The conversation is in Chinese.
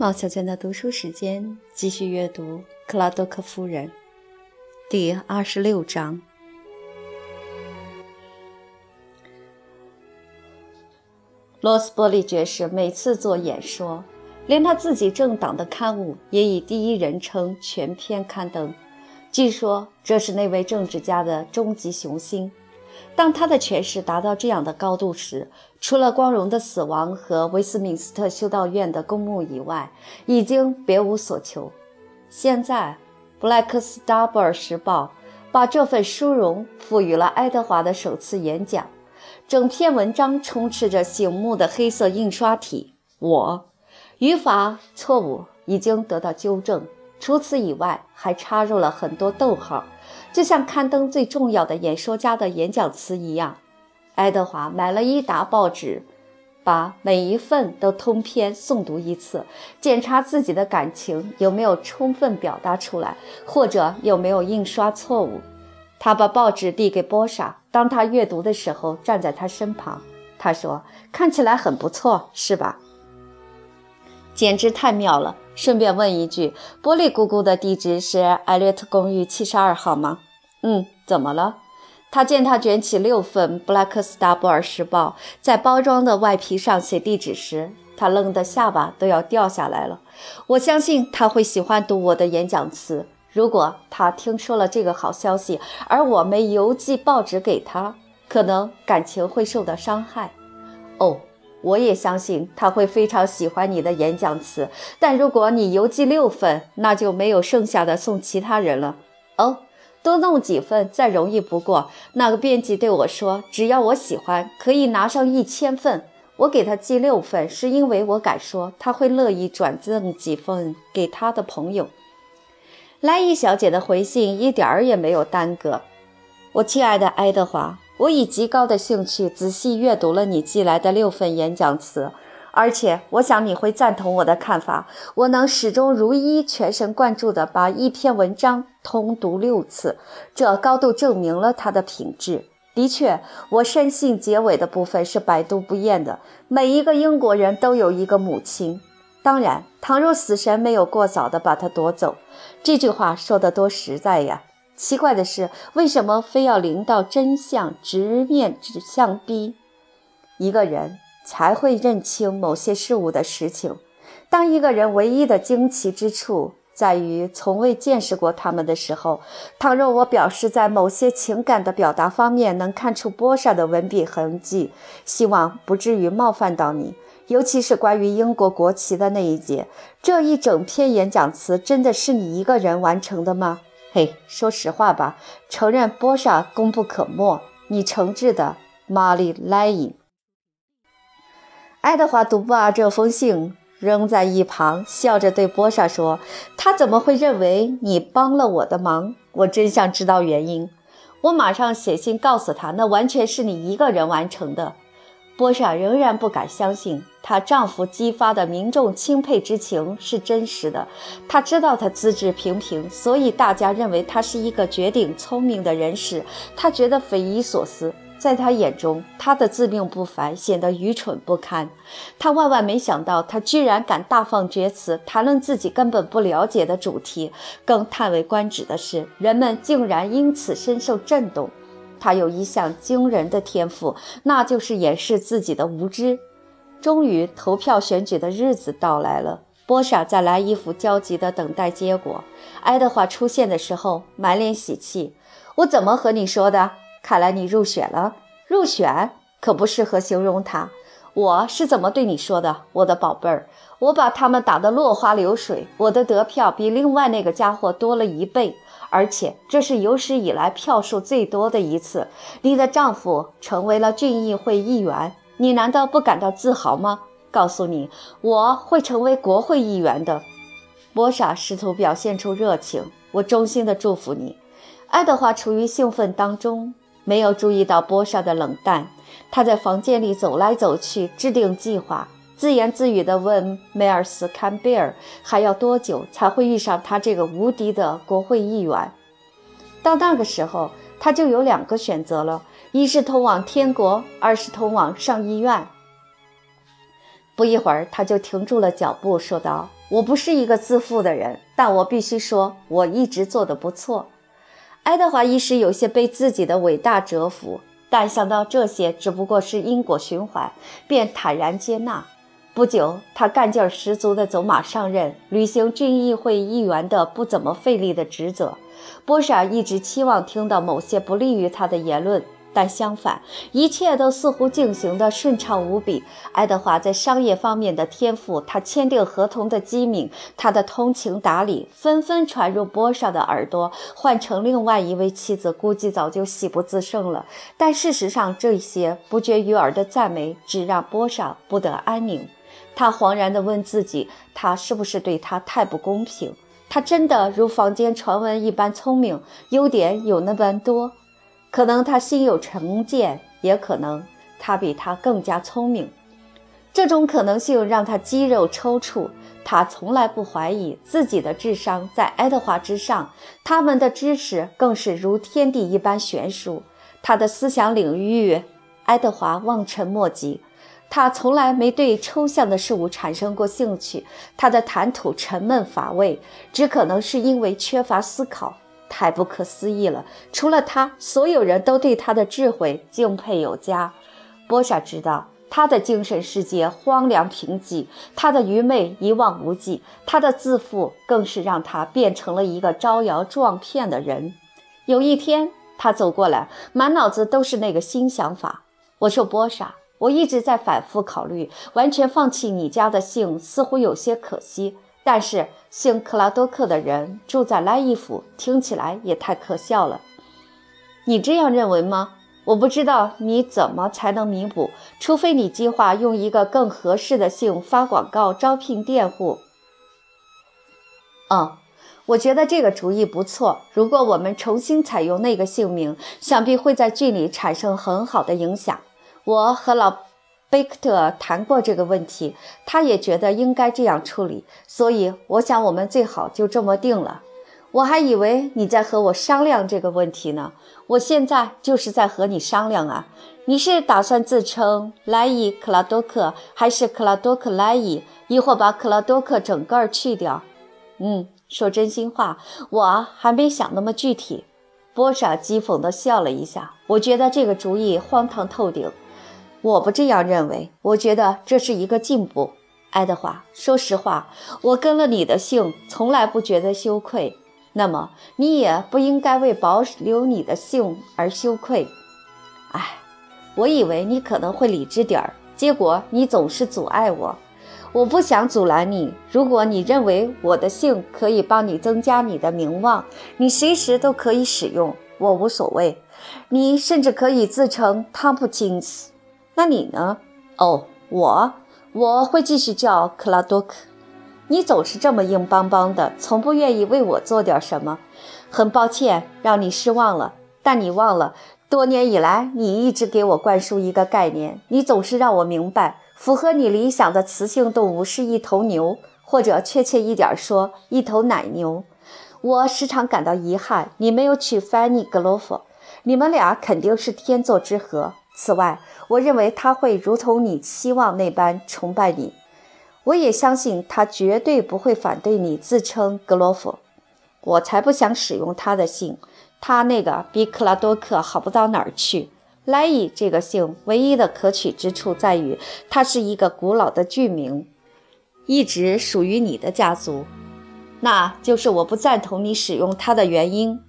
毛小娟的读书时间，继续阅读《克拉多克夫人》第二十六章。罗斯伯利爵士每次做演说，连他自己政党的刊物也以第一人称全篇刊登。据说这是那位政治家的终极雄心。当他的权势达到这样的高度时，除了光荣的死亡和威斯敏斯特修道院的公墓以外，已经别无所求。现在，《布莱克斯达布尔时报》把这份殊荣赋予了爱德华的首次演讲。整篇文章充斥着醒目的黑色印刷体。我，语法错误已经得到纠正。除此以外，还插入了很多逗号，就像刊登最重要的演说家的演讲词一样。爱德华买了一沓报纸，把每一份都通篇诵读一次，检查自己的感情有没有充分表达出来，或者有没有印刷错误。他把报纸递给波莎，当他阅读的时候，站在他身旁。他说：“看起来很不错，是吧？”简直太妙了！顺便问一句，波利姑姑的地址是艾略特公寓七十二号吗？嗯，怎么了？他见他卷起六份《布莱克斯达布尔时报》在包装的外皮上写地址时，他愣得下巴都要掉下来了。我相信他会喜欢读我的演讲词。如果他听说了这个好消息，而我没邮寄报纸给他，可能感情会受到伤害。哦，我也相信他会非常喜欢你的演讲词。但如果你邮寄六份，那就没有剩下的送其他人了。哦。多弄几份再容易不过。那个编辑对我说：“只要我喜欢，可以拿上一千份。”我给他寄六份，是因为我敢说他会乐意转赠几份给他的朋友。莱伊小姐的回信一点儿也没有耽搁。我亲爱的爱德华，我以极高的兴趣仔细阅读了你寄来的六份演讲词。而且，我想你会赞同我的看法。我能始终如一、全神贯注地把一篇文章通读六次，这高度证明了它的品质。的确，我深信结尾的部分是百读不厌的。每一个英国人都有一个母亲。当然，倘若死神没有过早地把它夺走，这句话说得多实在呀！奇怪的是，为什么非要临到真相直面指向逼一个人？才会认清某些事物的实情。当一个人唯一的惊奇之处在于从未见识过他们的时候，倘若我表示在某些情感的表达方面能看出波莎的文笔痕迹，希望不至于冒犯到你，尤其是关于英国国旗的那一节。这一整篇演讲词真的是你一个人完成的吗？嘿，说实话吧，承认波莎功不可没。你诚挚的，玛丽莱因。爱德华读罢这封信，扔在一旁，笑着对波莎说：“他怎么会认为你帮了我的忙？我真想知道原因。我马上写信告诉他，那完全是你一个人完成的。”波莎仍然不敢相信，她丈夫激发的民众钦佩之情是真实的。她知道他资质平平，所以大家认为他是一个绝顶聪明的人士。她觉得匪夷所思。在他眼中，他的自命不凡显得愚蠢不堪。他万万没想到，他居然敢大放厥词，谈论自己根本不了解的主题。更叹为观止的是，人们竟然因此深受震动。他有一项惊人的天赋，那就是掩饰自己的无知。终于，投票选举的日子到来了。波莎在莱伊夫焦急地等待结果。爱德华出现的时候，满脸喜气。我怎么和你说的？看来你入选了，入选可不适合形容他。我是怎么对你说的，我的宝贝儿？我把他们打得落花流水，我的得票比另外那个家伙多了一倍，而且这是有史以来票数最多的一次。你的丈夫成为了郡议会议员，你难道不感到自豪吗？告诉你，我会成为国会议员的。波莎试图表现出热情，我衷心的祝福你。爱德华处于兴奋当中。没有注意到波莎的冷淡，他在房间里走来走去，制定计划，自言自语地问梅尔斯·坎贝尔：“还要多久才会遇上他这个无敌的国会议员？”到那个时候，他就有两个选择了：一是通往天国，二是通往上议院。不一会儿，他就停住了脚步，说道：“我不是一个自负的人，但我必须说，我一直做得不错。爱德华一时有些被自己的伟大折服，但想到这些只不过是因果循环，便坦然接纳。不久，他干劲十足地走马上任，履行郡议会议员的不怎么费力的职责。波莎一直期望听到某些不利于他的言论。但相反，一切都似乎进行得顺畅无比。爱德华在商业方面的天赋，他签订合同的机敏，他的通情达理，纷纷传入波莎的耳朵。换成另外一位妻子，估计早就喜不自胜了。但事实上，这些不绝于耳的赞美，只让波莎不得安宁。他惶然地问自己：他是不是对他太不公平？他真的如坊间传闻一般聪明，优点有那般多？可能他心有成见，也可能他比他更加聪明。这种可能性让他肌肉抽搐。他从来不怀疑自己的智商在爱德华之上，他们的知识更是如天地一般悬殊。他的思想领域，爱德华望尘莫及。他从来没对抽象的事物产生过兴趣。他的谈吐沉闷乏味，只可能是因为缺乏思考。太不可思议了！除了他，所有人都对他的智慧敬佩有加。波莎知道，他的精神世界荒凉贫瘠，他的愚昧一望无际，他的自负更是让他变成了一个招摇撞骗的人。有一天，他走过来，满脑子都是那个新想法。我说：“波莎，我一直在反复考虑，完全放弃你家的姓，似乎有些可惜。”但是姓克拉多克的人住在莱伊府，听起来也太可笑了。你这样认为吗？我不知道你怎么才能弥补，除非你计划用一个更合适的姓发广告招聘佃户。嗯，我觉得这个主意不错。如果我们重新采用那个姓名，想必会在郡里产生很好的影响。我和老。贝克特谈过这个问题，他也觉得应该这样处理，所以我想我们最好就这么定了。我还以为你在和我商量这个问题呢，我现在就是在和你商量啊。你是打算自称莱伊克拉多克，还是克拉多克莱伊，亦或把克拉多克整个去掉？嗯，说真心话，我还没想那么具体。波莎讥讽地笑了一下，我觉得这个主意荒唐透顶。我不这样认为，我觉得这是一个进步。爱德华，说实话，我跟了你的姓，从来不觉得羞愧。那么，你也不应该为保留你的姓而羞愧。哎，我以为你可能会理智点儿，结果你总是阻碍我。我不想阻拦你。如果你认为我的姓可以帮你增加你的名望，你随时都可以使用，我无所谓。你甚至可以自称汤普金斯。那你呢？哦，我我会继续叫克拉多克。你总是这么硬邦邦的，从不愿意为我做点什么。很抱歉让你失望了，但你忘了，多年以来你一直给我灌输一个概念。你总是让我明白，符合你理想的雌性动物是一头牛，或者确切一点说，一头奶牛。我时常感到遗憾，你没有娶芬妮·格罗夫。你们俩肯定是天作之合。此外，我认为他会如同你期望那般崇拜你。我也相信他绝对不会反对你自称格罗夫。我才不想使用他的姓，他那个比克拉多克好不到哪儿去。莱伊这个姓唯一的可取之处在于，它是一个古老的剧名，一直属于你的家族。那就是我不赞同你使用它的原因。